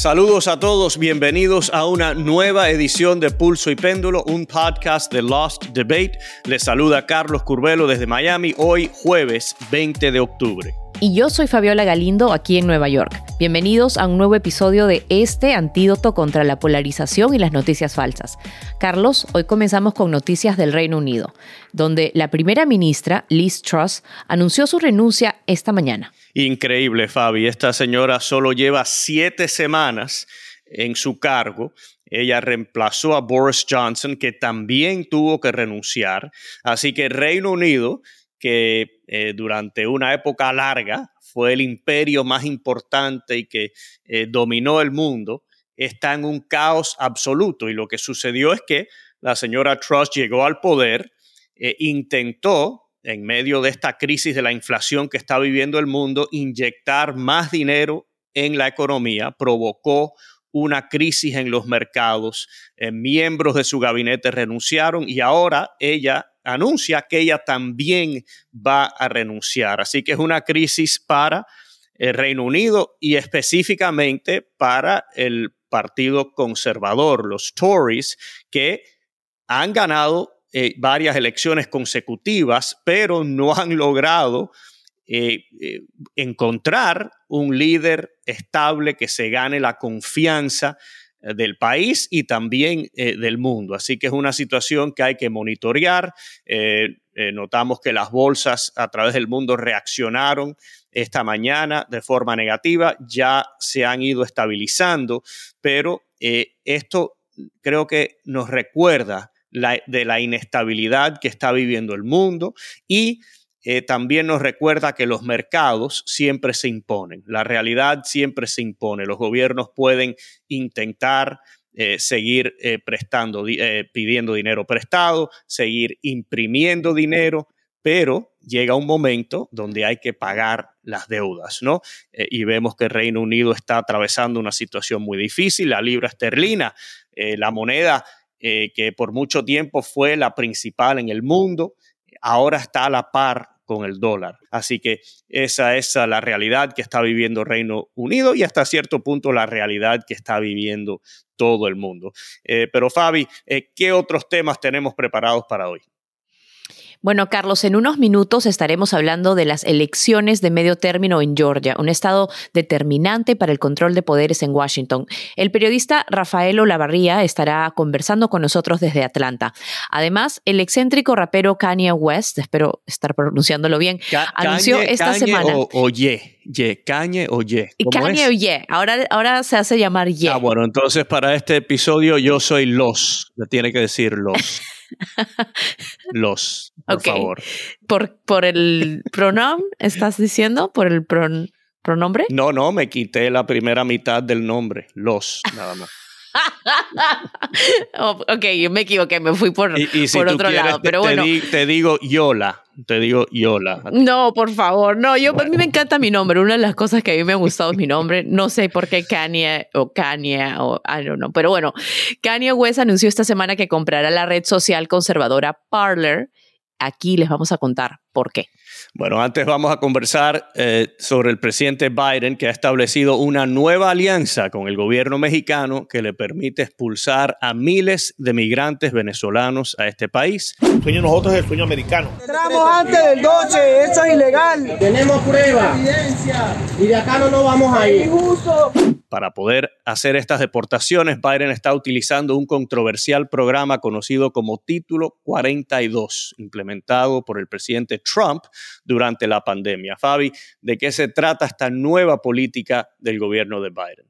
Saludos a todos, bienvenidos a una nueva edición de Pulso y Péndulo, un podcast de Lost Debate. Les saluda Carlos Curvelo desde Miami, hoy jueves 20 de octubre. Y yo soy Fabiola Galindo aquí en Nueva York. Bienvenidos a un nuevo episodio de este antídoto contra la polarización y las noticias falsas. Carlos, hoy comenzamos con noticias del Reino Unido, donde la primera ministra, Liz Truss, anunció su renuncia esta mañana. Increíble, Fabi. Esta señora solo lleva siete semanas en su cargo. Ella reemplazó a Boris Johnson, que también tuvo que renunciar. Así que Reino Unido, que eh, durante una época larga fue el imperio más importante y que eh, dominó el mundo, está en un caos absoluto. Y lo que sucedió es que la señora Truss llegó al poder, e intentó en medio de esta crisis de la inflación que está viviendo el mundo, inyectar más dinero en la economía provocó una crisis en los mercados. Eh, miembros de su gabinete renunciaron y ahora ella anuncia que ella también va a renunciar. Así que es una crisis para el Reino Unido y específicamente para el Partido Conservador, los Tories, que han ganado eh, varias elecciones consecutivas, pero no han logrado eh, eh, encontrar un líder estable que se gane la confianza del país y también del mundo. Así que es una situación que hay que monitorear. notamos que las bolsas a través del mundo reaccionaron esta mañana de forma negativa, ya se han ido estabilizando, pero esto creo que nos recuerda de la inestabilidad que está viviendo el mundo y eh, también nos recuerda que los mercados siempre se imponen, la realidad siempre se impone, los gobiernos pueden intentar eh, seguir eh, prestando, pidiendo dinero prestado, seguir imprimiendo dinero, pero llega un momento donde hay que pagar las deudas, ¿no? y vemos que el Reino Unido está atravesando una situación muy difícil, la libra esterlina, la moneda que por mucho tiempo fue la principal en el mundo, ahora está a la par con el dólar. Así que esa es la realidad que está viviendo Reino Unido y hasta cierto punto la realidad que está viviendo todo el mundo. Eh, pero Fabi, eh, ¿qué otros temas tenemos preparados para hoy? Bueno, Carlos, en unos minutos estaremos hablando de las elecciones de medio término en Georgia, un estado determinante para el control de poderes en Washington. El periodista Rafael Olavarría estará conversando con nosotros desde Atlanta. Además, el excéntrico rapero Kanye West, espero estar pronunciándolo bien, anunció esta semana. O, o ye, ye, Kanye o ye. Kanye o ye. Ahora, ahora se hace llamar ye. Ah, bueno, entonces para este episodio yo soy los. Le tiene que decir los. Los, por favor. ¿Por, ¿Por el pronombre estás diciendo? ¿Por el pronombre? No, no, me quité la primera mitad del nombre. Los, nada más. Oh, ok, yo me equivoqué, me fui por, por otro lado. Pero bueno. te digo Yola te digo Yola. No, por favor, no, yo a mí me encanta mi nombre. Una de las cosas que a mí me ha gustado es mi nombre. No sé por qué Kanye o Kanye o I don't know, pero bueno, Kanye West anunció esta semana que comprará la red social conservadora Parler. Aquí les vamos a contar por qué. Bueno, antes vamos a conversar eh, sobre el presidente Biden, que ha establecido una nueva alianza con el gobierno mexicano que le permite expulsar a miles de migrantes venezolanos a este país. El sueño de nosotros es el sueño americano. Entramos antes del 12, eso es ilegal. Tenemos pruebas. Y de acá no nos vamos a ir. Para poder hacer estas deportaciones, Biden está utilizando un controversial programa conocido como Título 42, implementado por el presidente Trump durante la pandemia. Fabi, ¿de qué se trata esta nueva política del gobierno de Biden?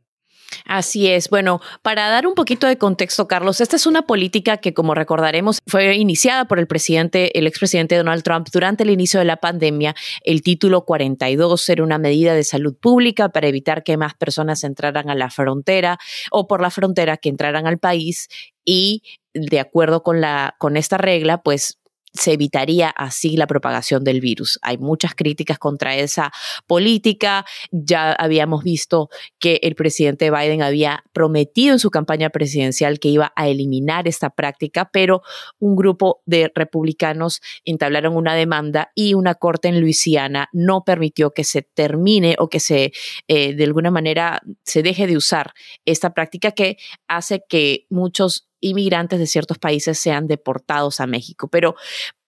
Así es. Bueno, para dar un poquito de contexto, Carlos, esta es una política que, como recordaremos, fue iniciada por el presidente, el expresidente Donald Trump durante el inicio de la pandemia. El título 42 era una medida de salud pública para evitar que más personas entraran a la frontera o por la frontera que entraran al país y de acuerdo con la con esta regla, pues se evitaría así la propagación del virus. Hay muchas críticas contra esa política. Ya habíamos visto que el presidente Biden había prometido en su campaña presidencial que iba a eliminar esta práctica, pero un grupo de republicanos entablaron una demanda y una corte en Luisiana no permitió que se termine o que se eh, de alguna manera se deje de usar esta práctica que hace que muchos inmigrantes de ciertos países sean deportados a México. Pero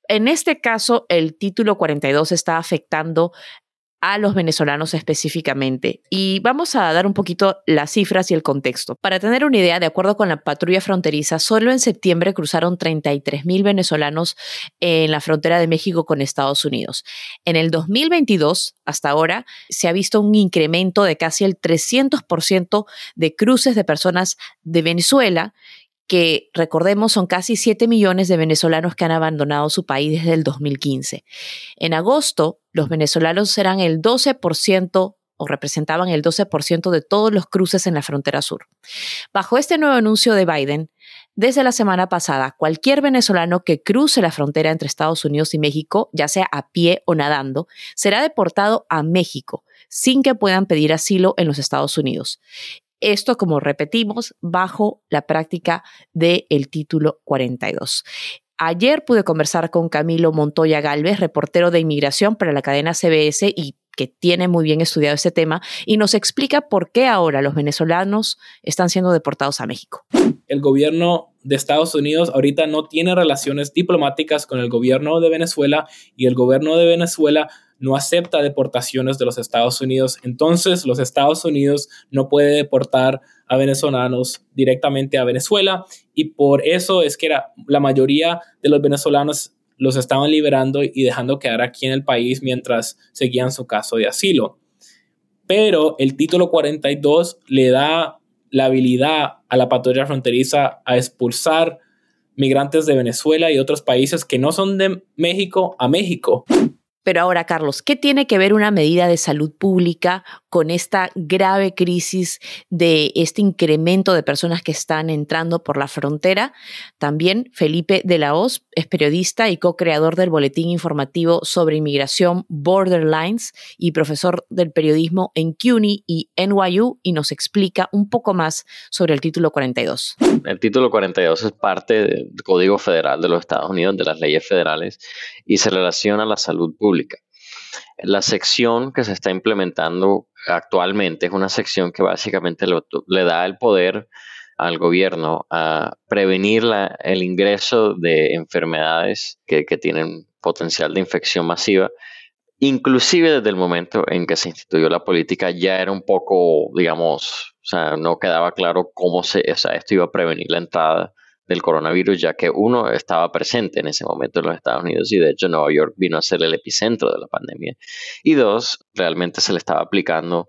en este caso, el título 42 está afectando a los venezolanos específicamente. Y vamos a dar un poquito las cifras y el contexto. Para tener una idea, de acuerdo con la patrulla fronteriza, solo en septiembre cruzaron 33 mil venezolanos en la frontera de México con Estados Unidos. En el 2022, hasta ahora, se ha visto un incremento de casi el 300% de cruces de personas de Venezuela que recordemos son casi 7 millones de venezolanos que han abandonado su país desde el 2015. En agosto, los venezolanos serán el 12% o representaban el 12% de todos los cruces en la frontera sur. Bajo este nuevo anuncio de Biden, desde la semana pasada, cualquier venezolano que cruce la frontera entre Estados Unidos y México, ya sea a pie o nadando, será deportado a México sin que puedan pedir asilo en los Estados Unidos. Esto, como repetimos, bajo la práctica del título 42. Ayer pude conversar con Camilo Montoya Galvez, reportero de inmigración para la cadena CBS y que tiene muy bien estudiado este tema y nos explica por qué ahora los venezolanos están siendo deportados a México. El gobierno de Estados Unidos ahorita no tiene relaciones diplomáticas con el gobierno de Venezuela y el gobierno de Venezuela no acepta deportaciones de los Estados Unidos. Entonces, los Estados Unidos no puede deportar a venezolanos directamente a Venezuela y por eso es que la mayoría de los venezolanos los estaban liberando y dejando quedar aquí en el país mientras seguían su caso de asilo. Pero el título 42 le da la habilidad a la patrulla fronteriza a expulsar migrantes de Venezuela y otros países que no son de México a México. Pero ahora, Carlos, ¿qué tiene que ver una medida de salud pública con esta grave crisis de este incremento de personas que están entrando por la frontera? También Felipe de la Hoz es periodista y co-creador del boletín informativo sobre inmigración Borderlines y profesor del periodismo en CUNY y NYU y nos explica un poco más sobre el título 42. El título 42 es parte del Código Federal de los Estados Unidos, de las leyes federales, y se relaciona a la salud pública la sección que se está implementando actualmente es una sección que básicamente le, da el poder al gobierno a prevenir el ingreso de enfermedades que, tienen potencial de infección masiva. Inclusive desde el momento en que se instituyó la política ya era un poco, digamos, o sea, no quedaba claro cómo se, o sea, esto iba a prevenir la entrada del coronavirus, ya que uno estaba presente en ese momento en los Estados Unidos y de hecho Nueva York vino a ser el epicentro de la pandemia. Y dos, realmente se le estaba aplicando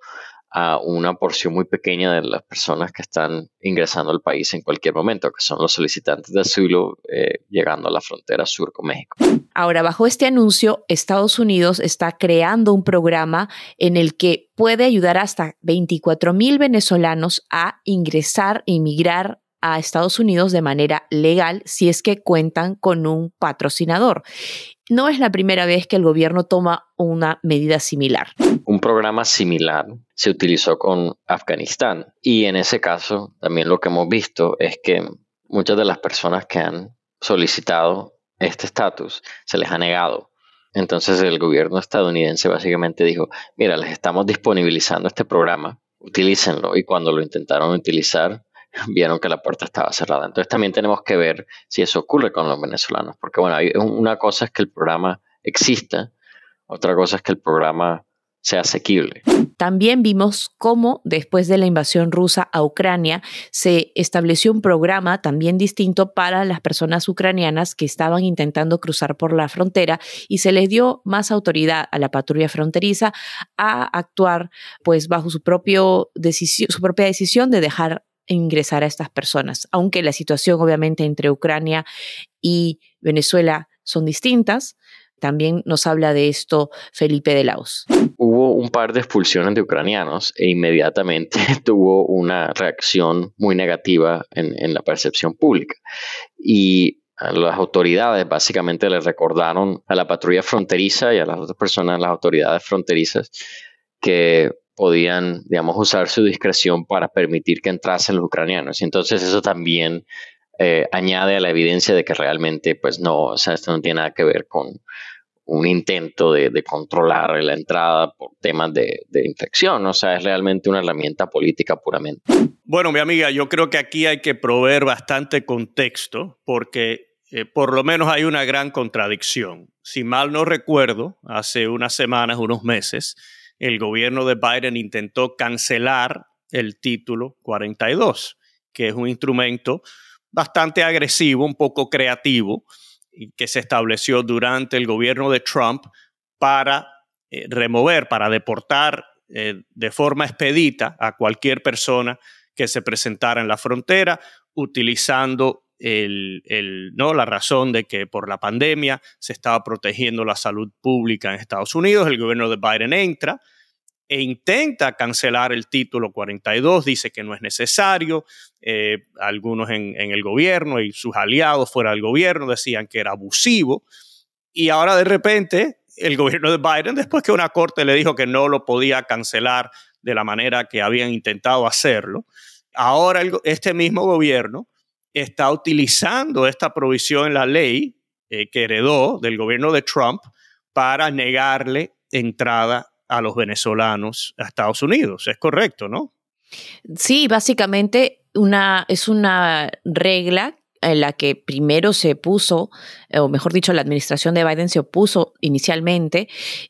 a una porción muy pequeña de las personas que están ingresando al país en cualquier momento, que son los solicitantes de asilo eh, llegando a la frontera sur con México. Ahora, bajo este anuncio, Estados Unidos está creando un programa en el que puede ayudar hasta 24 mil venezolanos a ingresar inmigrar a Estados Unidos de manera legal si es que cuentan con un patrocinador. No es la primera vez que el gobierno toma una medida similar. Un programa similar se utilizó con Afganistán y en ese caso también lo que hemos visto es que muchas de las personas que han solicitado este estatus se les ha negado. Entonces el gobierno estadounidense básicamente dijo, mira, les estamos disponibilizando este programa, utilícenlo y cuando lo intentaron utilizar vieron que la puerta estaba cerrada. Entonces también tenemos que ver si eso ocurre con los venezolanos, porque bueno, una cosa es que el programa exista, otra cosa es que el programa sea asequible. También vimos cómo después de la invasión rusa a Ucrania se estableció un programa también distinto para las personas ucranianas que estaban intentando cruzar por la frontera y se les dio más autoridad a la patrulla fronteriza a actuar pues bajo su, propio su propia decisión de dejar ingresar a estas personas, aunque la situación obviamente entre Ucrania y Venezuela son distintas. También nos habla de esto Felipe de Laos. Hubo un par de expulsiones de ucranianos e inmediatamente tuvo una reacción muy negativa en, la percepción pública. Y las autoridades básicamente le recordaron a la patrulla fronteriza y a las otras personas, las autoridades fronterizas, que podían, digamos, usar su discreción para permitir que entrasen los ucranianos. Y entonces eso también eh, añade a la evidencia de que realmente, pues no, o sea, esto no tiene nada que ver con un intento de, controlar la entrada por temas de, infección, o sea, es realmente una herramienta política puramente. Bueno, mi amiga, yo creo que aquí hay que proveer bastante contexto porque eh, por lo menos hay una gran contradicción. Si mal no recuerdo, hace unas semanas, unos meses, el gobierno de Biden intentó cancelar el título 42, que es un instrumento bastante agresivo, un poco creativo, que se estableció durante el gobierno de Trump para eh, remover, para deportar eh, de forma expedita a cualquier persona que se presentara en la frontera utilizando el, ¿no? la razón de que por la pandemia se estaba protegiendo la salud pública en Estados Unidos. El gobierno de Biden entra, e intenta cancelar el título 42, dice que no es necesario. Eh, algunos en, el gobierno y sus aliados fuera del gobierno decían que era abusivo. Y ahora de repente el gobierno de Biden, después que una corte le dijo que no lo podía cancelar de la manera que habían intentado hacerlo, ahora este mismo gobierno está utilizando esta provisión en la ley eh, que heredó del gobierno de Trump para negarle entrada a los venezolanos a Estados Unidos. Es correcto, ¿no? Sí, básicamente una, es una regla en la que primero se puso, o mejor dicho, la administración de Biden se opuso inicialmente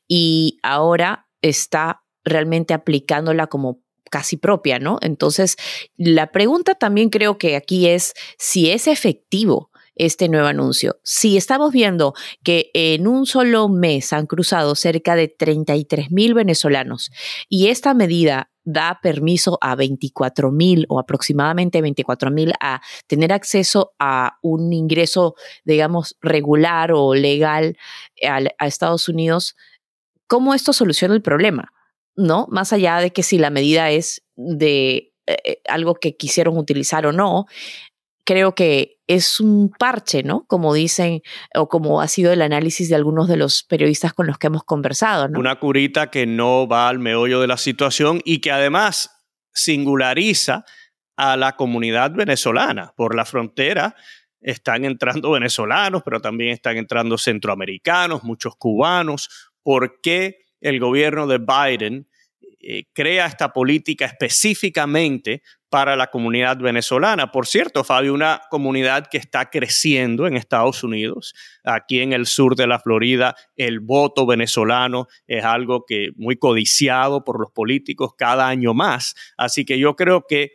y ahora está realmente aplicándola como casi propia, ¿no? Entonces, la pregunta también creo que aquí es si es efectivo este nuevo anuncio. Si estamos viendo que en un solo mes han cruzado cerca de 33 mil venezolanos y esta medida da permiso a 24 mil o aproximadamente 24 mil a tener acceso a un ingreso, digamos, regular o legal a, a Estados Unidos, ¿cómo esto soluciona el problema? ¿No? Más allá de que si la medida es de eh, eh, algo que quisieron utilizar o no, creo que es un parche, ¿no? Como dicen o como ha sido el análisis de algunos de los periodistas con los que hemos conversado. Una curita que no va al meollo de la situación y que además singulariza a la comunidad venezolana. Por la frontera están entrando venezolanos, pero también están entrando centroamericanos, muchos cubanos. ¿Por qué el gobierno de Biden eh, crea esta política específicamente para la comunidad venezolana. Por cierto, Fabio, una comunidad que está creciendo en Estados Unidos. Aquí en el sur de la Florida, el voto venezolano es algo que muy codiciado por los políticos cada año más. Así que yo creo que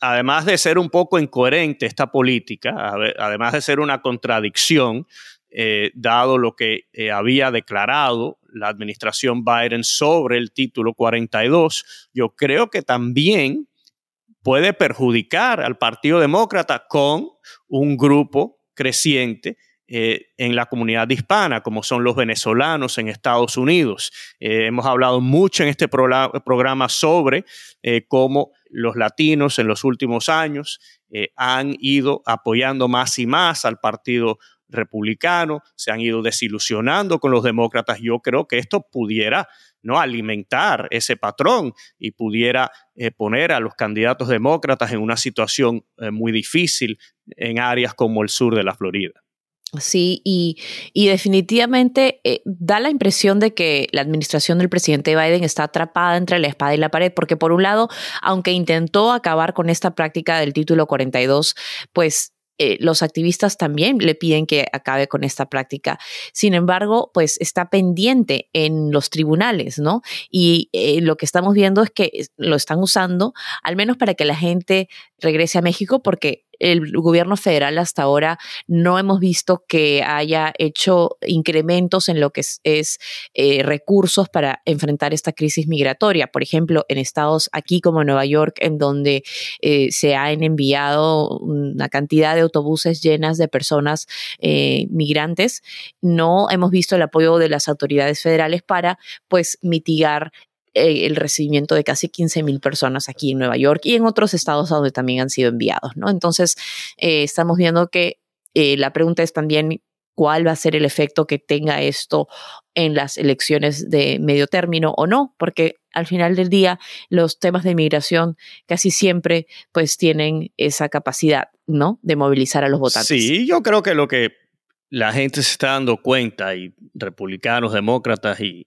además de ser un poco incoherente esta política, además de ser una contradicción, eh, dado lo que eh, había declarado la administración Biden sobre el título 42, yo creo que también puede perjudicar al Partido Demócrata con un grupo creciente eh, en la comunidad hispana, como son los venezolanos en Estados Unidos. hemos hablado mucho en este programa sobre cómo los latinos en los últimos años han ido apoyando más y más al Partido republicano, se han ido desilusionando con los demócratas. Yo creo que esto pudiera ¿no? alimentar ese patrón y pudiera eh, poner a los candidatos demócratas en una situación eh, muy difícil en áreas como el sur de la Florida. Sí, y, definitivamente eh, da la impresión de que la administración del presidente Biden está atrapada entre la espada y la pared, porque por un lado, aunque intentó acabar con esta práctica del título 42, pues eh, los activistas también le piden que acabe con esta práctica. Sin embargo, pues está pendiente en los tribunales, ¿no? Y eh, lo que estamos viendo es que lo están usando, al menos para que la gente regrese a México, porque el gobierno federal hasta ahora no hemos visto que haya hecho incrementos en lo que es, eh, recursos para enfrentar esta crisis migratoria. Por ejemplo, en estados aquí como Nueva York, en donde eh, se han enviado una cantidad de autobuses llenas de personas eh, migrantes, no hemos visto el apoyo de las autoridades federales para pues mitigar eh, el recibimiento de casi 15 mil personas aquí en Nueva York y en otros estados donde también han sido enviados, ¿no? Entonces, eh, estamos viendo que eh, la pregunta es también cuál va a ser el efecto que tenga esto en las elecciones de medio término o no, porque al final del día los temas de migración casi siempre pues tienen esa capacidad, ¿no? De movilizar a los votantes. Sí, yo creo que lo que la gente se está dando cuenta, y republicanos, demócratas y,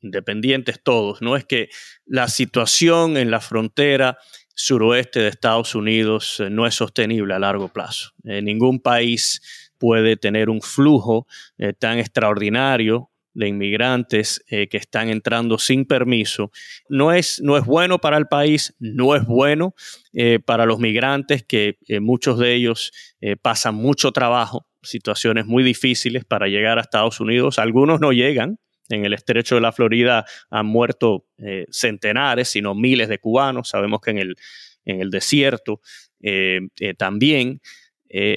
independientes todos, ¿no? Es que la situación en la frontera suroeste de Estados Unidos eh, no es sostenible a largo plazo. En ningún país puede tener un flujo eh, tan extraordinario de inmigrantes eh, que están entrando sin permiso. No es, no es bueno para el país, no es bueno para los migrantes, que muchos de ellos pasan mucho trabajo situaciones muy difíciles para llegar a Estados Unidos. Algunos no llegan. En el estrecho de la Florida han muerto eh, centenares, sino miles de cubanos. Sabemos que en el, en el desierto eh, eh, también.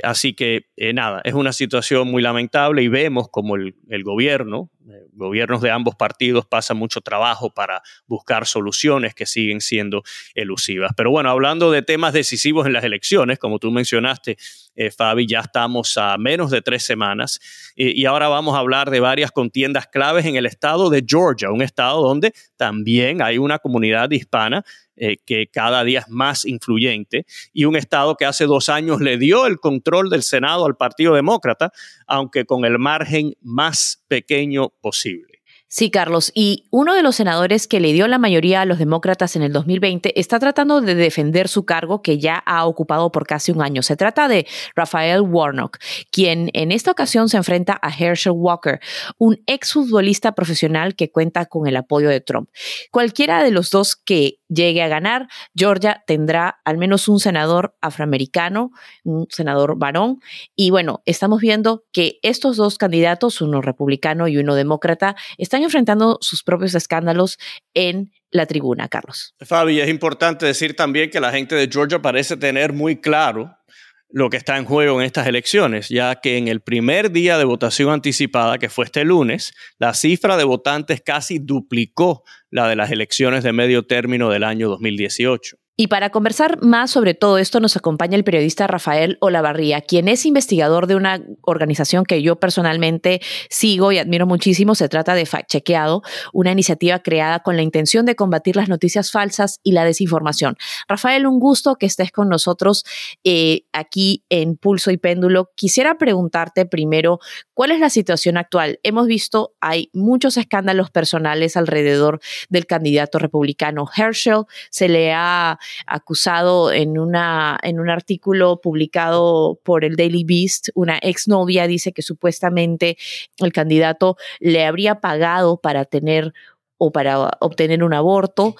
así que nada, es una situación muy lamentable y vemos como el, el gobierno, gobiernos de ambos partidos pasan mucho trabajo para buscar soluciones que siguen siendo elusivas. Pero bueno, hablando de temas decisivos en las elecciones, como tú mencionaste, eh, Fabi, ya estamos a menos de tres semanas y ahora vamos a hablar de varias contiendas claves en el estado de Georgia, un estado donde también hay una comunidad hispana eh, que cada día es más influyente y un estado que hace dos años le dio el control del Senado al Partido Demócrata, aunque con el margen más pequeño posible. Sí, Carlos. Y uno de los senadores que le dio la mayoría a los demócratas en el 2020 está tratando de defender su cargo que ya ha ocupado por casi un año. Se trata de Rafael Warnock, quien en esta ocasión se enfrenta a Herschel Walker, un exfutbolista profesional que cuenta con el apoyo de Trump. Cualquiera de los dos que llegue a ganar, Georgia tendrá al menos un senador afroamericano, un senador varón. Y bueno, estamos viendo que estos dos candidatos, uno republicano y uno demócrata, están enfrentando sus propios escándalos en la tribuna, Carlos. Fabi, es importante decir también que la gente de Georgia parece tener muy claro lo que está en juego en estas elecciones, ya que en el primer día de votación anticipada, que fue este lunes, la cifra de votantes casi duplicó la de las elecciones de medio término del año 2018. Y para conversar más sobre todo esto nos acompaña el periodista Rafael Olavarría, quien es investigador de una organización que yo personalmente sigo y admiro muchísimo. Se trata de Fact Chequeado, una iniciativa creada con la intención de combatir las noticias falsas y la desinformación. Rafael, un gusto que estés con nosotros eh, aquí en Pulso y Péndulo. Quisiera preguntarte primero, ¿cuál es la situación actual? Hemos visto, hay muchos escándalos personales alrededor del candidato republicano Herschel. Se le ha acusado en, una, en un artículo publicado por el Daily Beast. Una exnovia dice que supuestamente el candidato le habría pagado para tener o para obtener un aborto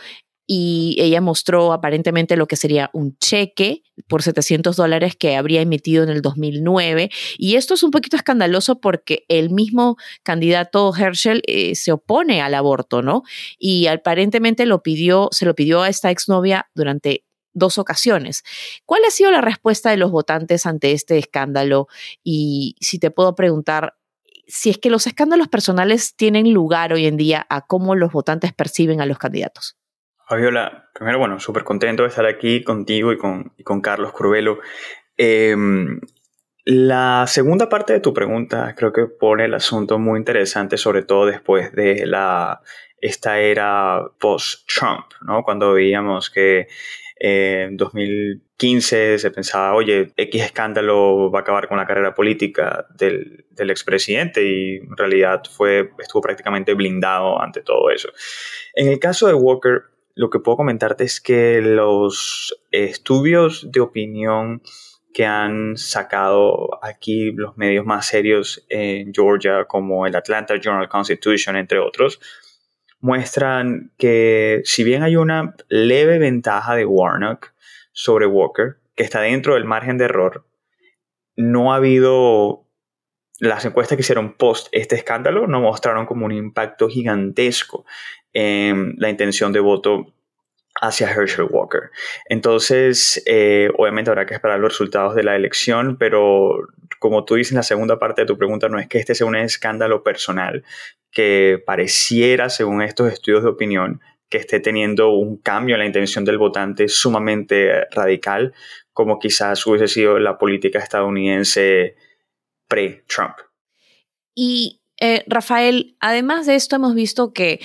y ella mostró aparentemente lo que sería un cheque por 700 dólares que habría emitido en el 2009. Y esto es un poquito escandaloso porque el mismo candidato Herschel eh, se opone al aborto, ¿no? Y aparentemente lo pidió, se lo pidió a esta exnovia durante dos ocasiones. ¿Cuál ha sido la respuesta de los votantes ante este escándalo? Y si te puedo preguntar, si es que los escándalos personales tienen lugar hoy en día a cómo los votantes perciben a los candidatos. Fabiola, primero, bueno, súper contento de estar aquí contigo y con, con Carlos Curvelo. Em, la segunda parte de tu pregunta creo que pone el asunto muy interesante, sobre todo después de la, esta era post-Trump, ¿no? Cuando veíamos que en 2015 se pensaba, oye, X escándalo va a acabar con la carrera política del, del expresidente y en realidad fue, estuvo prácticamente blindado ante todo eso. En el caso de Walker, lo que puedo comentarte es que los estudios de opinión que han sacado aquí los medios más serios en Georgia, como el Atlanta Journal Constitution, entre otros, muestran que si bien hay una leve ventaja de Warnock sobre Walker, que está dentro del margen de error, no ha habido las encuestas que hicieron post este escándalo no mostraron como un impacto gigantesco en la intención de voto hacia Herschel Walker. Entonces, eh, obviamente habrá que esperar los resultados de la elección, pero como tú dices en la segunda parte de tu pregunta, no es que este sea un escándalo personal que pareciera, según estos estudios de opinión, que esté teniendo un cambio en la intención del votante sumamente radical, como quizás hubiese sido la política estadounidense pre-Trump. Y eh, Rafael, además de esto hemos visto que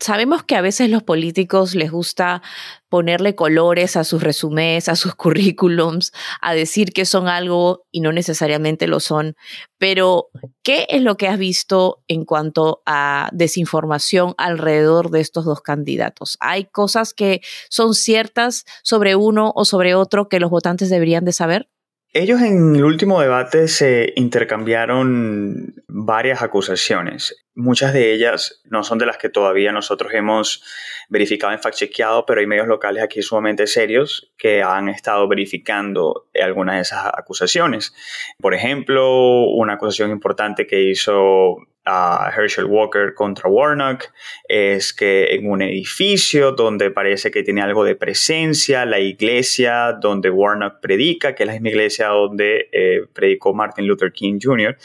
sabemos que a veces los políticos les gusta ponerle colores a sus resumés, a sus currículums, a decir que son algo y no necesariamente lo son. Pero, ¿qué es lo que has visto en cuanto a desinformación alrededor de estos dos candidatos? ¿Hay cosas que son ciertas sobre uno o sobre otro que los votantes deberían de saber? Ellos en el último debate se intercambiaron varias acusaciones. Muchas de ellas no son de las que todavía nosotros hemos verificado en fact-chequeado, pero hay medios locales aquí sumamente serios que han estado verificando algunas de esas acusaciones. Por ejemplo, una acusación importante que hizo a Herschel Walker contra Warnock es que en un edificio donde parece que tiene algo de presencia, la iglesia donde Warnock predica, que es la misma iglesia donde eh, predicó Martin Luther King Jr.,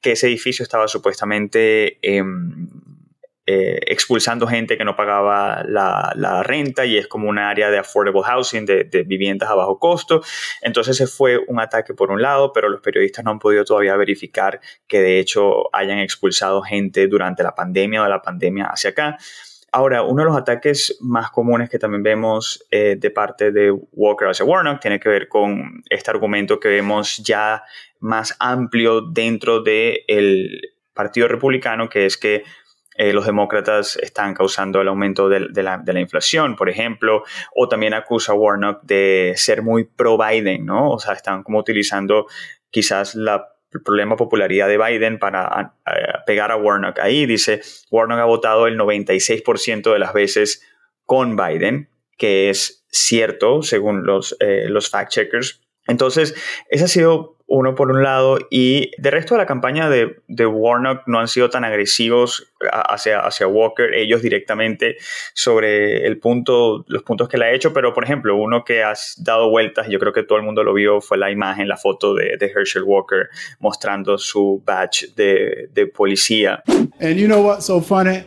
que ese edificio estaba supuestamente em, eh, expulsando gente que no pagaba la, renta y es como un área de affordable housing, de, viviendas a bajo costo. Entonces ese fue un ataque por un lado, pero los periodistas no han podido todavía verificar que de hecho hayan expulsado gente durante la pandemia o de la pandemia hacia acá. Ahora, uno de los ataques más comunes que también vemos eh, de parte de Walker hacia Warnock tiene que ver con este argumento que vemos ya más amplio dentro del Partido Republicano, que es que eh, los demócratas están causando el aumento de, la, inflación, por ejemplo, o también acusa a Warnock de ser muy pro-Biden, ¿no? O sea, están como utilizando quizás la el problema popularidad de Biden para pegar a Warnock ahí. Dice, Warnock ha votado el 96% de las veces con Biden, que es cierto según los, eh, los fact-checkers. Entonces, ese ha sido uno por un lado, y de resto de la campaña de, de Warnock no han sido tan agresivos hacia, hacia Walker, ellos directamente sobre el punto, los puntos que le ha hecho, pero por ejemplo, uno que has dado vueltas, yo creo que todo el mundo lo vio, fue la imagen, la foto de, de Herschel Walker mostrando su badge de, de policía. And you know what's so funny?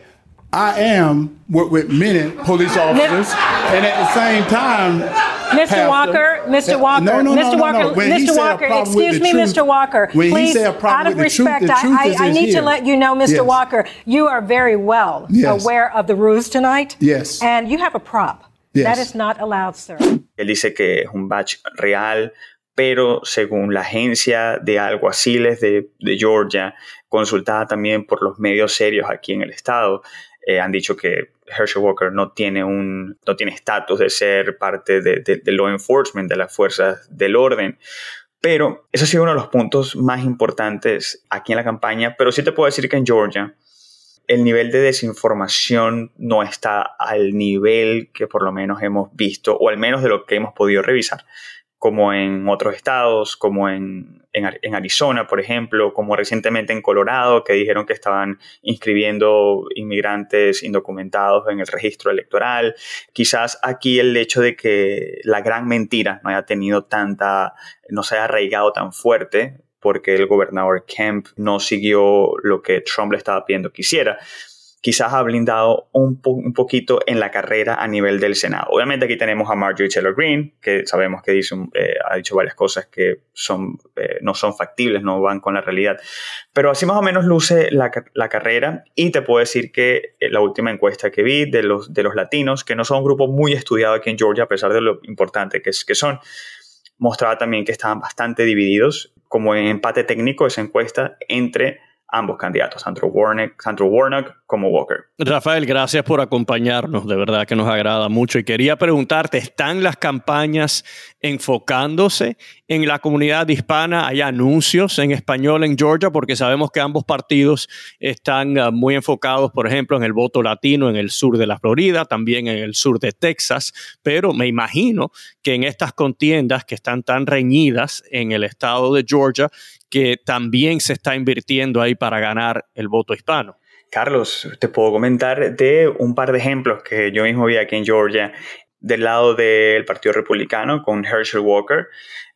I am with many police officers, and at the same time, Mr. Walker, Mr. Walker, no, no, Mr. no, Walker, no. Mr. Walker, excuse me, truth, Mr. Walker. Please, out of respect, truth, I, I, I need here. to let you know, Mr. Yes. Walker, you are very well yes. aware of the rules tonight. Yes. And you have a prop. Yes. That is not allowed, sir. Él dice que es un badge real, pero según la agencia de alguaciles de, de Georgia, consultada también por los medios serios aquí en el estado, Eh, han dicho que Herschel Walker no tiene un no tiene estatus de ser parte de, de, law enforcement, de las fuerzas del orden. Pero eso ha sido uno de los puntos más importantes aquí en la campaña. Pero sí te puedo decir que en Georgia el nivel de desinformación no está al nivel que por lo menos hemos visto, o al menos de lo que hemos podido revisar como en otros estados, como en, en, Arizona, por ejemplo, como recientemente en Colorado, que dijeron que estaban inscribiendo inmigrantes indocumentados en el registro electoral. Quizás aquí el hecho de que la gran mentira no haya tenido tanta, no se haya arraigado tan fuerte, porque el gobernador Kemp no siguió lo que Trump le estaba pidiendo que hiciera quizás ha blindado un, un, poquito en la carrera a nivel del Senado. Obviamente aquí tenemos a Marjorie Taylor Greene, que sabemos que dice, eh, ha dicho varias cosas que son, eh, no son factibles, no van con la realidad. Pero así más o menos luce la, la, carrera y te puedo decir que eh, la última encuesta que vi de los, de los latinos, que no son un grupo muy estudiado aquí en Georgia, a pesar de lo importante que, es, que son, mostraba también que estaban bastante divididos, como en empate técnico esa encuesta entre ambos candidatos, tanto Warnock, tanto Warnock como Walker. Rafael, gracias por acompañarnos, de verdad que nos agrada mucho. Y quería preguntarte, ¿están las campañas enfocándose en la comunidad hispana? ¿Hay anuncios en español en Georgia? Porque sabemos que ambos partidos están ah, muy enfocados, por ejemplo, en el voto latino en el sur de la Florida, también en el sur de Texas, pero me imagino que en estas contiendas que están tan reñidas en el estado de Georgia, que también se está invirtiendo ahí para ganar el voto hispano. Carlos, te puedo comentar de un par de ejemplos que yo mismo vi aquí en Georgia del lado del Partido Republicano con Herschel Walker.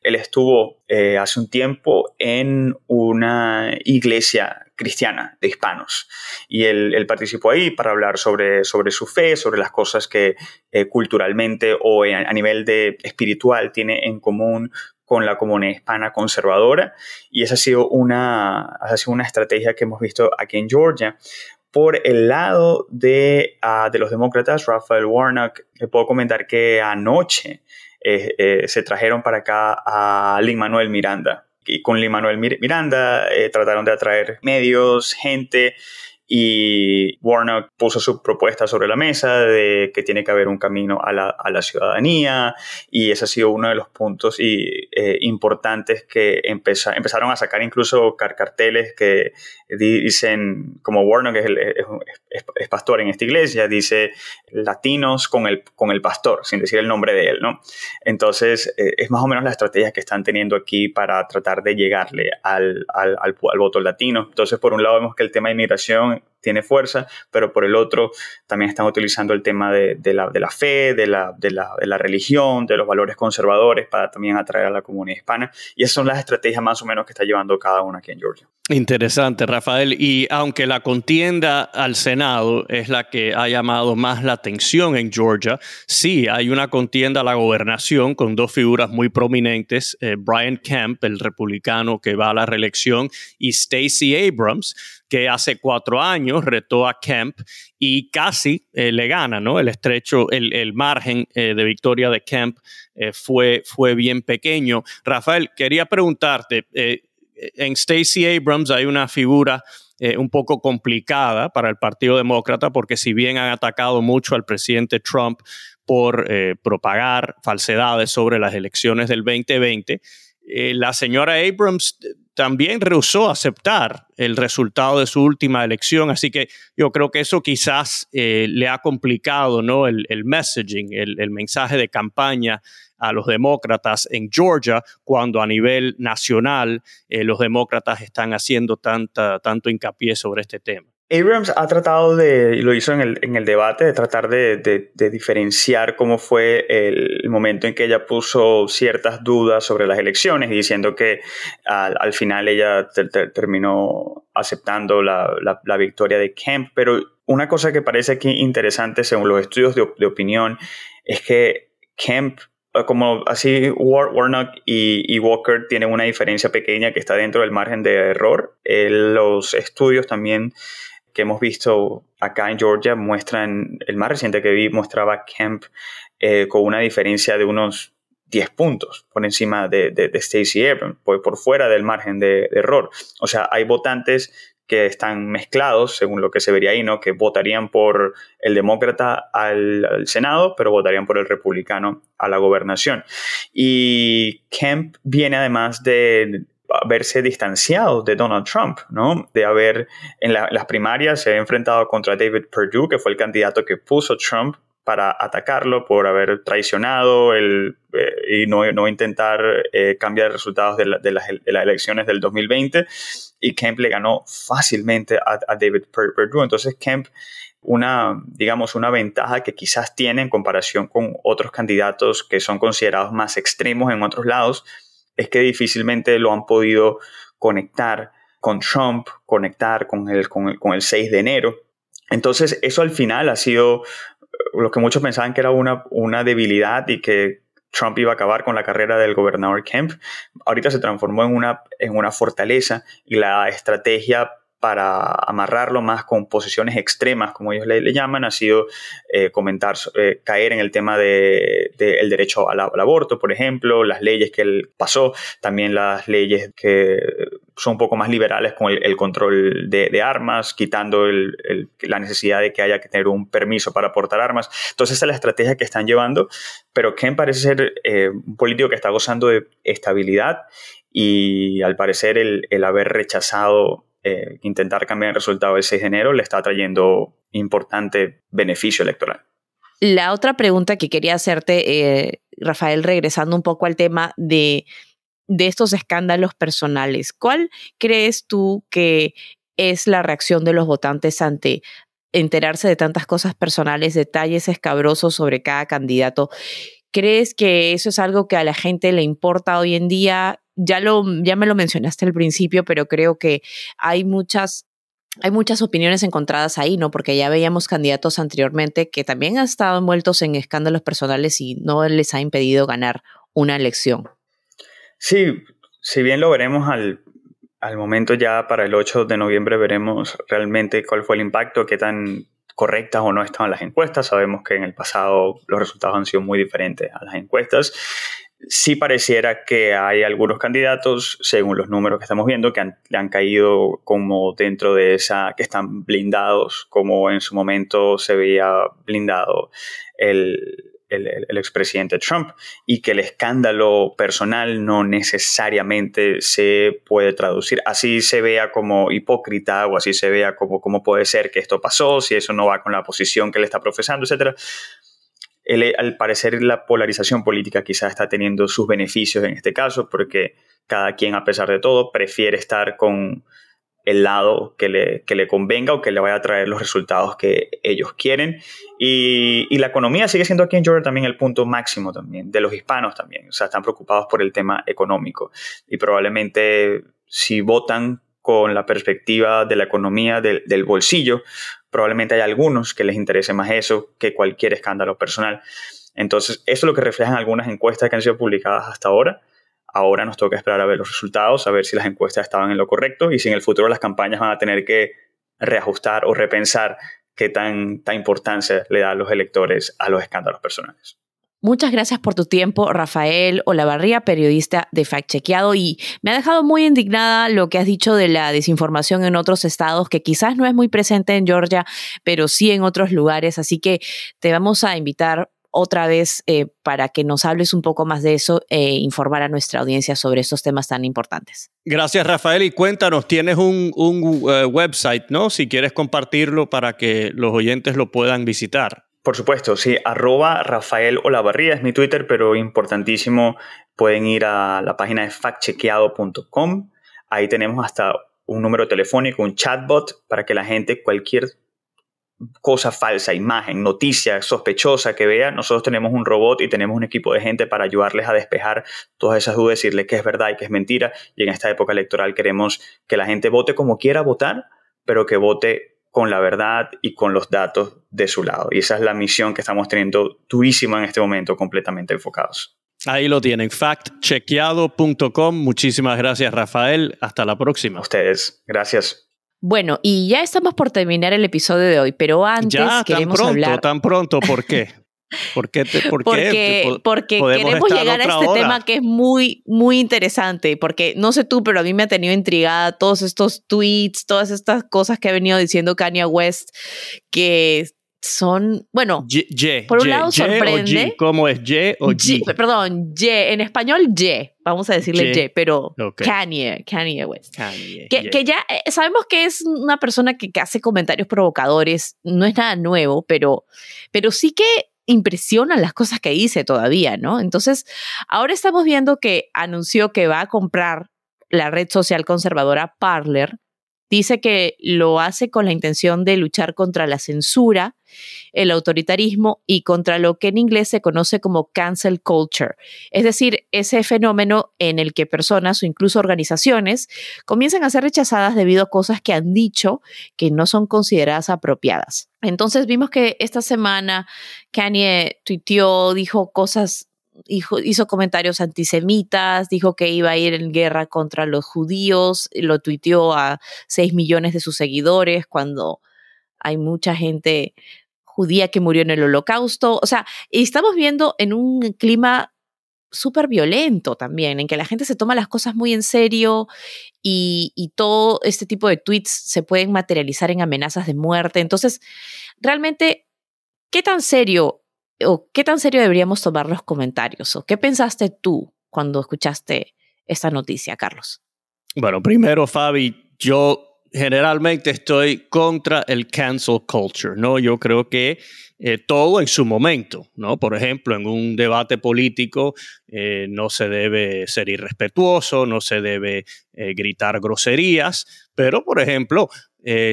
Él estuvo eh, hace un tiempo en una iglesia cristiana de hispanos y él, participó ahí para hablar sobre, sobre su fe, sobre las cosas que eh, culturalmente o a nivel de espiritual tiene en común con la comunidad hispana conservadora y esa ha sido una, ha sido una estrategia que hemos visto aquí en Georgia. Por el lado de, ah, de los demócratas, Rafael Warnock, le puedo comentar que anoche eh, eh, se trajeron para acá a Lin Manuel Miranda. Y con Lin Manuel Miranda eh, trataron de atraer medios, gente, y Warnock puso su propuesta sobre la mesa de que tiene que haber un camino a la, a la ciudadanía y ese ha sido uno de los puntos y, eh, importantes que empezaron a sacar incluso carteles que dicen, como Warnock es, es, pastor en esta iglesia, dice latinos con el, con el pastor, sin decir el nombre de él, ¿no? Entonces, eh, es más o menos la estrategia que están teniendo aquí para tratar de llegarle al, al, al, al voto latino. Entonces, por un lado vemos que el tema de inmigración tiene fuerza, pero por el otro también están utilizando el tema de, la, de la, fe, de la, de, la, religión, de los valores conservadores para también atraer a la comunidad hispana. Y esas son las estrategias más o menos que está llevando cada uno aquí en Georgia. Interesante, Rafael. Y aunque la contienda al Senado es la que ha llamado más la atención en Georgia, sí hay una contienda a la gobernación con dos figuras muy prominentes, eh, Brian Kemp, el republicano que va a la reelección, y Stacey Abrams, que hace cuatro años retó a Kemp y casi eh, le gana, ¿no? El estrecho, el, margen eh, de victoria de Kemp fue, fue bien pequeño. Rafael, quería preguntarte, en Stacey Abrams hay una figura un poco complicada para el Partido Demócrata porque si bien han atacado mucho al presidente Trump por propagar falsedades sobre las elecciones del 2020, la señora Abrams también rehusó aceptar el resultado de su última elección, así que yo creo que eso quizás eh, le ha complicado ¿no? el, messaging, el, mensaje de campaña a los demócratas en Georgia, cuando a nivel nacional eh, los demócratas están haciendo tanta, tanto hincapié sobre este tema. Abrams ha tratado de, y lo hizo en el, en el debate, de tratar de, de, diferenciar cómo fue el momento en que ella puso ciertas dudas sobre las elecciones, diciendo que al, al final ella terminó aceptando la, la, victoria de Kemp. Pero una cosa que parece aquí interesante, según los estudios de, opinión, es que Kemp como así Warnock y, Walker tienen una diferencia pequeña que está dentro del margen de error. Eh, los estudios también que hemos visto acá en Georgia muestran, el más reciente que vi mostraba Kemp eh, con una diferencia de unos 10 puntos por encima de, de, Stacey Abrams, por, por, fuera del margen de, error. O sea, hay votantes que están mezclados, según lo que se vería ahí, ¿no? que votarían por el demócrata al, Senado, pero votarían por el republicano a la gobernación. Y Kemp viene además de verse distanciado de Donald Trump, ¿no? De haber en las primarias se ha enfrentado contra David Perdue, que fue el candidato que puso Trump para atacarlo por haber traicionado el, eh, y no, no intentar eh, cambiar resultados de, de, las, elecciones del 2020. Y Kemp le ganó fácilmente a, a David Perdue. Entonces Kemp una, digamos, una ventaja que quizás tiene en comparación con otros candidatos que son considerados más extremos en otros lados, es que difícilmente lo han podido conectar con Trump, conectar con el, con el, con el 6 de enero. Entonces, eso al final ha sido lo que muchos pensaban que era una, una debilidad y que Trump iba a acabar con la carrera del gobernador Kemp. Ahorita se transformó en una, en una fortaleza y la estrategia para amarrarlo más con posiciones extremas, como ellos le, llaman, ha sido eh, comentar, eh, caer en el tema del de, el derecho al, aborto, por ejemplo, las leyes que él pasó, también las leyes que son un poco más liberales con el, control de, armas, quitando la necesidad de que haya que tener un permiso para portar armas. Entonces, esa es la estrategia que están llevando, pero Ken parece ser eh, un político que está gozando de estabilidad y al parecer el, el haber rechazado eh, intentar cambiar el resultado del 6 de enero le está trayendo importante beneficio electoral. La otra pregunta que quería hacerte, eh, Rafael, regresando un poco al tema de, de estos escándalos personales, ¿cuál crees tú que es la reacción de los votantes ante enterarse de tantas cosas personales, detalles escabrosos sobre cada candidato? ¿Crees que eso es algo que a la gente le importa hoy en día? Ya, lo, ya me lo mencionaste al principio, pero creo que hay muchas hay muchas opiniones encontradas ahí, ¿no? Porque ya veíamos candidatos anteriormente que también han estado envueltos en escándalos personales y no les ha impedido ganar una elección. Sí, si bien lo veremos al, al momento ya para el 8 de noviembre veremos realmente cuál fue el impacto, qué tan correctas o no estaban las encuestas. Sabemos que en el pasado los resultados han sido muy diferentes a las encuestas. Sí pareciera que hay algunos candidatos, según los números que estamos viendo, que han, han caído como dentro de esa, que están blindados, como en su momento se veía blindado el, el, expresidente Trump y que el escándalo personal no necesariamente se puede traducir. Así se vea como hipócrita o así se vea como cómo puede ser que esto pasó, si eso no va con la posición que él está profesando, etc. al parecer la polarización política quizá está teniendo sus beneficios en este caso porque cada quien a pesar de todo prefiere estar con el lado que le, le convenga o que le vaya a traer los resultados que ellos quieren. Y, la economía sigue siendo aquí en Georgia también el punto máximo también, de los hispanos también. O sea, están preocupados por el tema económico. Y probablemente si votan con la perspectiva de la economía del bolsillo, probablemente hay algunos que les interese más eso que cualquier escándalo personal. Entonces, eso es lo que reflejan algunas encuestas que han sido publicadas hasta ahora. Ahora nos toca esperar a ver los resultados, a ver si las encuestas estaban en lo correcto y si en el futuro las campañas van a tener que reajustar o repensar qué tanta importancia le dan los electores a los escándalos personales. Muchas gracias por tu tiempo, Rafael Olavarría, periodista de Fact Chequeado. Y me ha dejado muy indignada lo que has dicho de la desinformación en otros estados, que quizás no es muy presente en Georgia, pero sí en otros lugares. Así que te vamos a invitar otra vez eh, para que nos hables un poco más de eso e informar a nuestra audiencia sobre estos temas tan importantes. Gracias, Rafael. Y cuéntanos, tienes un, eh, website, ¿no? Si quieres compartirlo para que los oyentes lo puedan visitar. Por supuesto, sí, arroba Rafael Olavarría es mi Twitter, pero importantísimo, pueden ir a la página de factchequeado.com. Ahí tenemos hasta un número telefónico, un chatbot, para que la gente, cualquier cosa falsa, imagen, noticia sospechosa que vea, nosotros tenemos un robot y tenemos un equipo de gente para ayudarles a despejar todas esas dudas, decirles qué es verdad y qué es mentira. Y en esta época electoral queremos que la gente vote como quiera votar, pero que vote con la verdad y con los datos de su lado. Y esa es la misión que estamos teniendo durísima en este momento, completamente enfocados. Ahí lo tienen, factchequeado.com. Muchísimas gracias, Rafael. Hasta la próxima. ustedes, gracias. Bueno, y ya estamos por terminar el episodio de hoy, pero antes ya, queremos tan pronto, hablar... tan pronto, ¿por qué? ¿Por qué por porque, porque queremos llegar a este tema que es muy, muy interesante, porque no sé tú, pero a mí me ha tenido intrigada todos estos tweets, todas estas cosas que ha venido diciendo Kanye West, que son, bueno, por un lado sorprende. ¿Cómo es? ¿Y o G? Perdón, Y, en español Y, vamos a decirle Y, pero Kanye, Kanye West. que, que, ya eh, sabemos que es una persona que, hace comentarios provocadores, no es nada nuevo, pero, pero sí que impresionan las cosas que dice todavía, ¿no? Entonces, ahora estamos viendo que anunció que va a comprar la red social conservadora Parler Dice que lo hace con la intención de luchar contra la censura, el autoritarismo y contra lo que en inglés se conoce como cancel culture, es decir, ese fenómeno en el que personas o incluso organizaciones comienzan a ser rechazadas debido a cosas que han dicho que no son consideradas apropiadas. Entonces vimos que esta semana Kanye tuiteó, dijo cosas hizo, comentarios antisemitas, dijo que iba a ir en guerra contra los judíos, lo tuiteó a 6 millones de sus seguidores cuando hay mucha gente judía que murió en el holocausto. O sea, estamos viendo en un clima súper violento también, en que la gente se toma las cosas muy en serio y, y, todo este tipo de tweets se pueden materializar en amenazas de muerte. Entonces, realmente, ¿qué tan serio o qué tan serio deberíamos tomar los comentarios? ¿O qué pensaste tú cuando escuchaste esta noticia, Carlos? Bueno, primero, Fabi, yo generalmente estoy contra el cancel culture, ¿no? Yo creo que eh, todo en su momento, ¿no? Por ejemplo, en un debate político eh, no se debe ser irrespetuoso, no se debe eh, gritar groserías, pero, por ejemplo,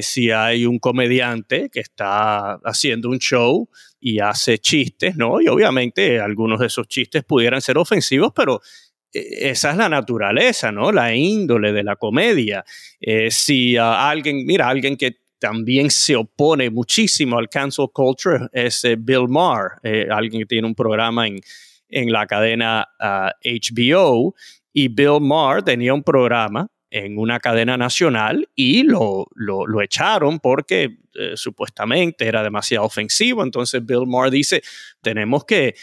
si hay un comediante que está haciendo un show y hace chistes, ¿no? Y obviamente algunos de esos chistes pudieran ser ofensivos, pero esa es la naturaleza, ¿no? La índole de la comedia. Eh, si alguien, mira, alguien que también se opone muchísimo al cancel culture es eh, Bill Maher, alguien que tiene un programa en, en la cadena HBO. Ah, y Bill Maher tenía un programa en una cadena nacional y lo, lo, echaron porque eh, supuestamente era demasiado ofensivo. Entonces Bill Maher dice, tenemos que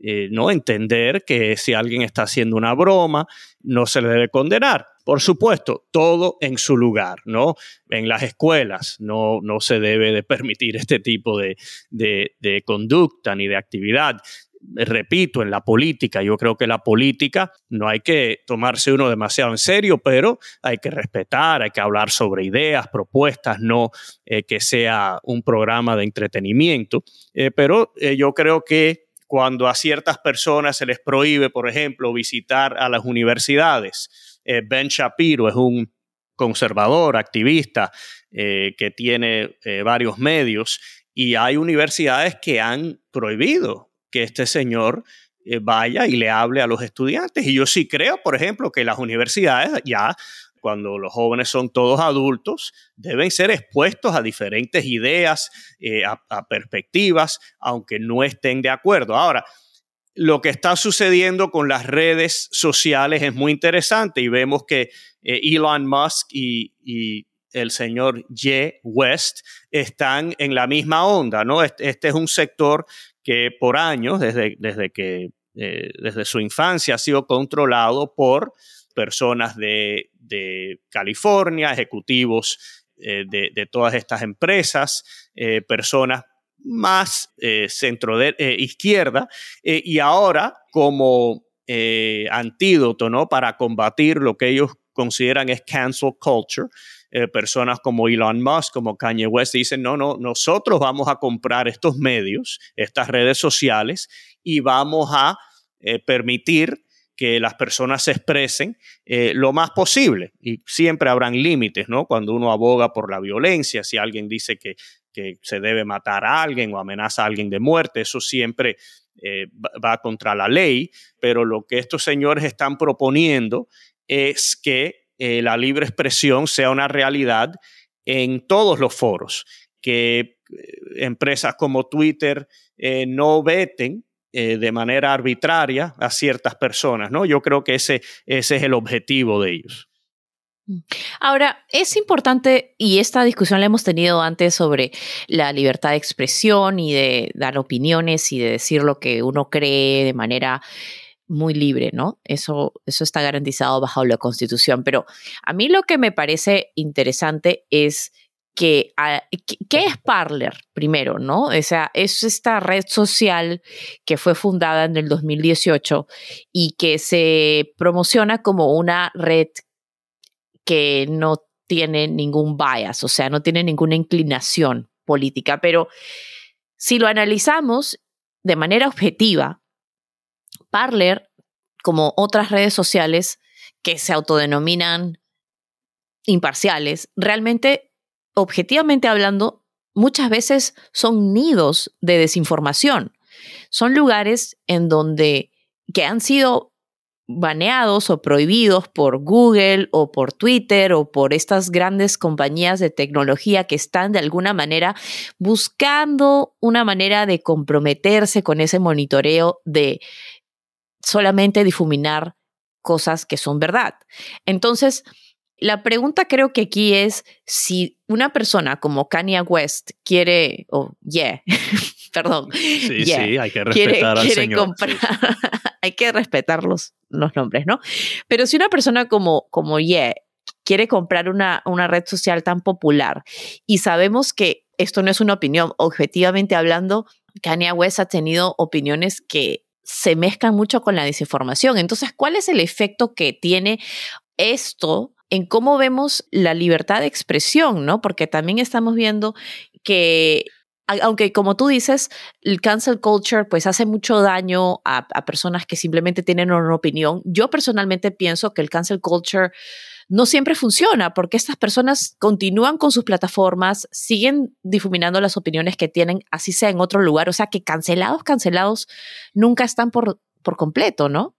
eh, no entender que si alguien está haciendo una broma, no se le debe condenar. Por supuesto, todo en su lugar, ¿no? En las escuelas no, no se debe de permitir este tipo de, de conducta ni de actividad repito, en la política, yo creo que la política no hay que tomarse uno demasiado en serio, pero hay que respetar, hay que hablar sobre ideas, propuestas, no eh, que sea un programa de entretenimiento. Eh, pero yo creo que cuando a ciertas personas se les prohíbe, por ejemplo, visitar a las universidades, Ben Shapiro es un conservador, activista, que tiene varios medios, y hay universidades que han prohibido que este señor eh, vaya y le hable a los estudiantes. Y yo sí creo, por ejemplo, que las universidades ya cuando los jóvenes son todos adultos, deben ser expuestos a diferentes ideas, eh, a, perspectivas, aunque no estén de acuerdo. Ahora, lo que está sucediendo con las redes sociales es muy interesante y vemos que eh, Elon Musk y, el señor Ye West están en la misma onda, ¿no? Este, este es un sector que por años, desde, desde que eh, desde su infancia ha sido controlado por personas de, California, ejecutivos eh, de, todas estas empresas, eh, personas más centro de izquierda, y ahora como antídoto ¿no? para combatir lo que ellos consideran es cancel culture, eh, personas como Elon Musk, como Kanye West, dicen, no, no, nosotros vamos a comprar estos medios, estas redes sociales, y vamos a eh, permitir que las personas se expresen eh, lo más posible. Y siempre habrán límites, ¿no? Cuando uno aboga por la violencia, si alguien dice que, se debe matar a alguien o amenaza a alguien de muerte, eso siempre va contra la ley, pero lo que estos señores están proponiendo es que eh, la libre expresión sea una realidad en todos los foros, que eh, empresas como Twitter eh, no veten de manera arbitraria a ciertas personas, ¿no? Yo creo que ese, ese es el objetivo de ellos. Mm. Ahora, es importante, y esta discusión la hemos tenido antes sobre la libertad de expresión y de dar opiniones y de decir lo que uno cree de manera muy libre, ¿no? Eso, eso está garantizado bajo la Constitución. Pero a mí lo que me parece interesante es que, ah, ¿qué es Parler primero, no? O sea, es esta red social que fue fundada en el 2018 y que se promociona como una red que no tiene ningún bias, o sea, no tiene ninguna inclinación política, pero si lo analizamos de manera objetiva, Parler, como otras redes sociales que se autodenominan imparciales, realmente, objetivamente hablando, muchas veces son nidos de desinformación. Son lugares en donde que han sido baneados o prohibidos por Google o por Twitter o por estas grandes compañías de tecnología que están de alguna manera buscando una manera de comprometerse con ese monitoreo de solamente difuminar cosas que son verdad. Entonces, la pregunta creo que aquí es si una persona como Kanye West quiere, o yeah, perdón. Sí, sí, hay que respetar al señor. hay que respetar los, nombres, ¿no? Pero si una persona como, como yeah quiere comprar una, una red social tan popular y sabemos que esto no es una opinión, objetivamente hablando, Kanye West ha tenido opiniones que se mezclan mucho con la desinformación. Entonces, ¿cuál es el efecto que tiene esto en cómo vemos la libertad de expresión, ¿no? Porque también estamos viendo que aunque como tú dices, el cancel culture pues hace mucho daño a, personas que simplemente tienen una opinión. Yo personalmente pienso que el cancel culture no siempre funciona porque estas personas continúan con sus plataformas, siguen difuminando las opiniones que tienen, así sea en otro lugar. O sea que cancelados, cancelados, nunca están por, por completo, ¿no?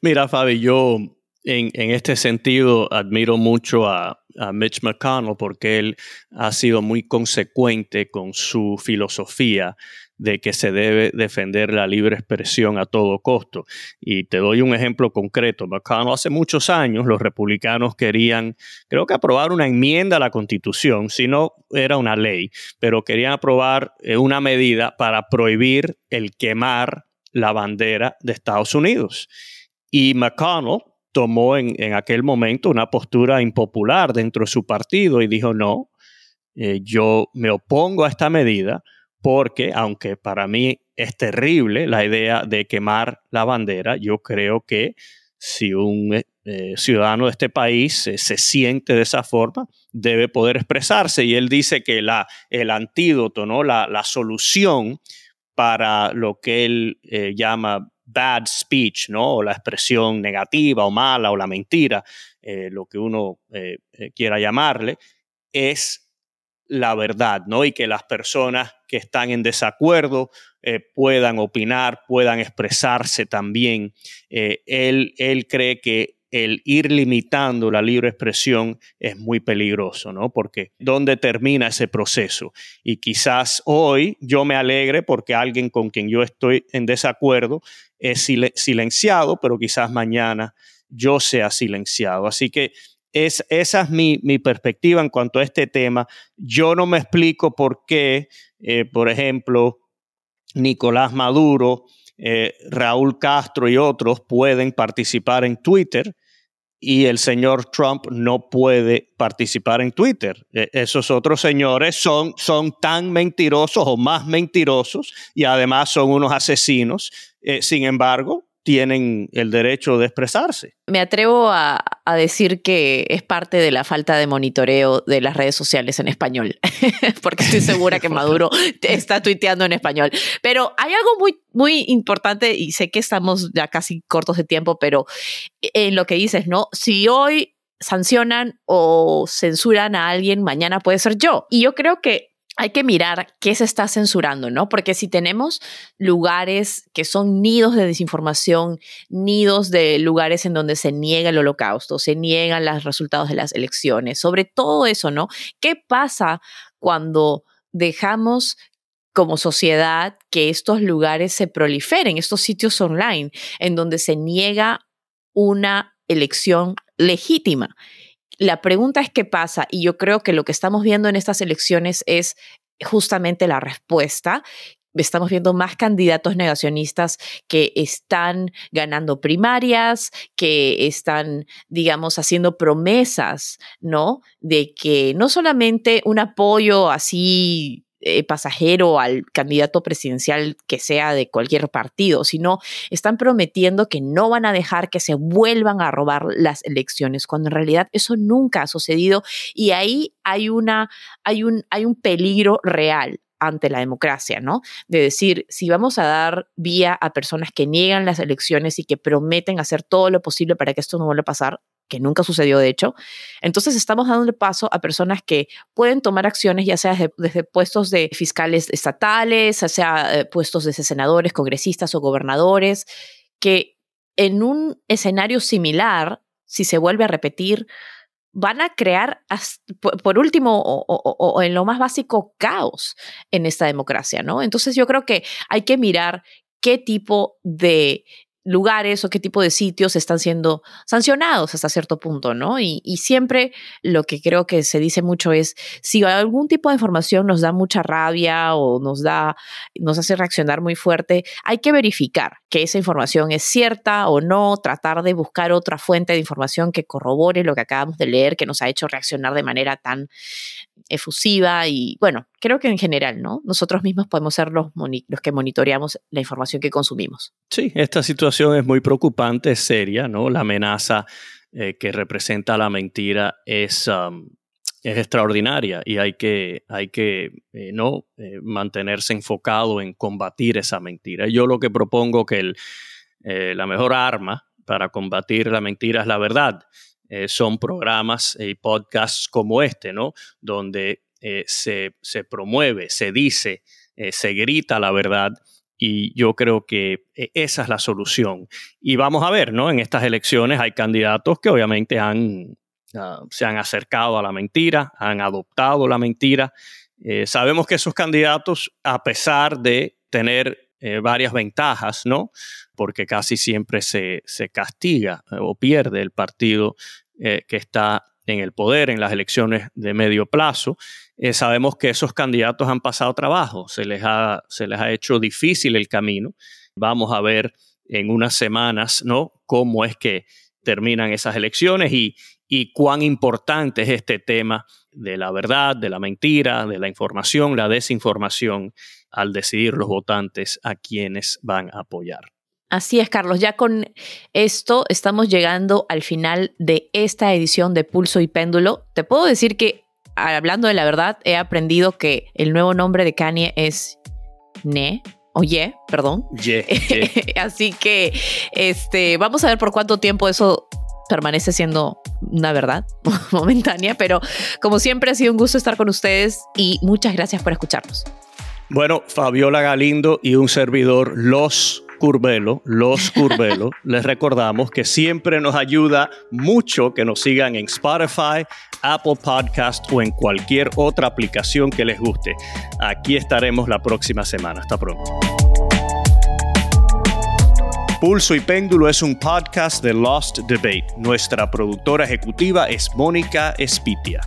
Mira, Fabi, yo en, este sentido admiro mucho a, Mitch McConnell porque él ha sido muy consecuente con su filosofía de que se debe defender la libre expresión a todo costo. Y te doy un ejemplo concreto. McConnell hace muchos años los republicanos querían, creo que aprobar una enmienda a la constitución, si no era una ley, pero querían aprobar eh, una medida para prohibir el quemar la bandera de Estados Unidos. Y McConnell tomó en, aquel momento una postura impopular dentro de su partido y dijo, no, eh, yo me opongo a esta medida porque, aunque para mí es terrible la idea de quemar la bandera, yo creo que si un eh, ciudadano de este país se siente de esa forma, debe poder expresarse. Y él dice que la, el antídoto, ¿no? la, la solución para lo que él eh, llama bad speech, ¿no? O la expresión negativa o mala o la mentira, eh, lo que uno eh, eh, quiera llamarle, es la verdad, ¿no? Y que las personas que están en desacuerdo puedan opinar, puedan expresarse también. él, él cree que el ir limitando la libre expresión es muy peligroso, ¿no? Porque ¿dónde termina ese proceso? Y quizás hoy yo me alegre porque alguien con quien yo estoy en desacuerdo es silenciado, pero quizás mañana yo sea silenciado. Así que es, esa es mi, perspectiva en cuanto a este tema. Yo no me explico por qué, eh, por ejemplo, Nicolás Maduro, eh, Raúl Castro y otros pueden participar en Twitter y el señor Trump no puede participar en Twitter. E, esos otros señores son, son tan mentirosos o más mentirosos y además son unos asesinos. Eh, sin embargo, tienen el derecho de expresarse. Me atrevo a, decir que es parte de la falta de monitoreo de las redes sociales en español, porque estoy segura que Maduro está tuiteando en español. Pero hay algo muy, muy importante y sé que estamos ya casi cortos de tiempo, pero en lo que dices, ¿no? Si hoy sancionan o censuran a alguien, mañana puede ser yo. Y yo creo que hay que mirar qué se está censurando, ¿no? Porque si tenemos lugares que son nidos de desinformación, nidos de lugares en donde se niega el holocausto, se niegan los resultados de las elecciones, sobre todo eso, ¿no? ¿Qué pasa cuando dejamos como sociedad que estos lugares se proliferen, estos sitios online, en donde se niega una elección legítima? La pregunta es qué pasa y yo creo que lo que estamos viendo en estas elecciones es justamente la respuesta. Estamos viendo más candidatos negacionistas que están ganando primarias, que están, digamos, haciendo promesas, ¿no? De que no solamente un apoyo así eh, pasajero al candidato presidencial que sea de cualquier partido, sino están prometiendo que no van a dejar que se vuelvan a robar las elecciones, cuando en realidad eso nunca ha sucedido y ahí hay, una, hay, un, hay un peligro real ante la democracia, ¿no? De decir, si vamos a dar vía a personas que niegan las elecciones y que prometen hacer todo lo posible para que esto no vuelva a pasar, que nunca sucedió de hecho. Entonces estamos dando paso a personas que pueden tomar acciones, ya sea desde, puestos de fiscales estatales, ya sea eh, puestos de senadores, congresistas o gobernadores, que en un escenario similar, si se vuelve a repetir, van a crear, por último, o, o, en lo más básico, caos en esta democracia, ¿no? Entonces yo creo que hay que mirar qué tipo de lugares o qué tipo de sitios están siendo sancionados hasta cierto punto, ¿no? Y, siempre lo que creo que se dice mucho es, si algún tipo de información nos da mucha rabia o nos da, nos hace reaccionar muy fuerte, hay que verificar que esa información es cierta o no, tratar de buscar otra fuente de información que corrobore lo que acabamos de leer, que nos ha hecho reaccionar de manera tan efusiva y bueno, creo que en general, ¿no? Nosotros mismos podemos ser los, los que monitoreamos la información que consumimos. Sí, esta situación es muy preocupante, es seria, ¿no? La amenaza eh, que representa la mentira es, um, es extraordinaria y hay que, hay que eh, ¿no? Eh, mantenerse enfocado en combatir esa mentira. Yo lo que propongo que la mejor arma para combatir la mentira es la verdad. son programas y podcasts como este, ¿no? Donde se, se, promueve, se dice, se grita la verdad y yo creo que e, esa es la solución. Y vamos a ver, ¿no? En estas elecciones hay candidatos que obviamente han, ah, se han acercado a la mentira, han adoptado la mentira. Eh, sabemos que esos candidatos, a pesar de tener eh, varias ventajas, ¿no? Porque casi siempre se, se castiga eh, o pierde el partido que está en el poder en las elecciones de medio plazo. Eh, sabemos que esos candidatos han pasado trabajo, se les, ha, se les ha hecho difícil el camino. Vamos a ver en unas semanas ¿no? cómo es que terminan esas elecciones y, y cuán importante es este tema de la verdad, de la mentira, de la información, la desinformación al decidir los votantes a quienes van a apoyar. Así es, Carlos. Ya con esto estamos llegando al final de esta edición de Pulso y Péndulo. Te puedo decir que hablando de la verdad, he aprendido que el nuevo nombre de Kanye es Ne. O Ye, perdón. Ye. Así que este, vamos a ver por cuánto tiempo eso permanece siendo una verdad momentánea, pero como siempre ha sido un gusto estar con ustedes y muchas gracias por escucharnos. Bueno, Fabiola Galindo y un servidor, los Curvelo, los Curvelo, les recordamos que siempre nos ayuda mucho que nos sigan en Spotify, Apple Podcast o en cualquier otra aplicación que les guste. Aquí estaremos la próxima semana. Hasta pronto. Pulso y Péndulo es un podcast de Lost Debate. Nuestra productora ejecutiva es Mónica Espitia.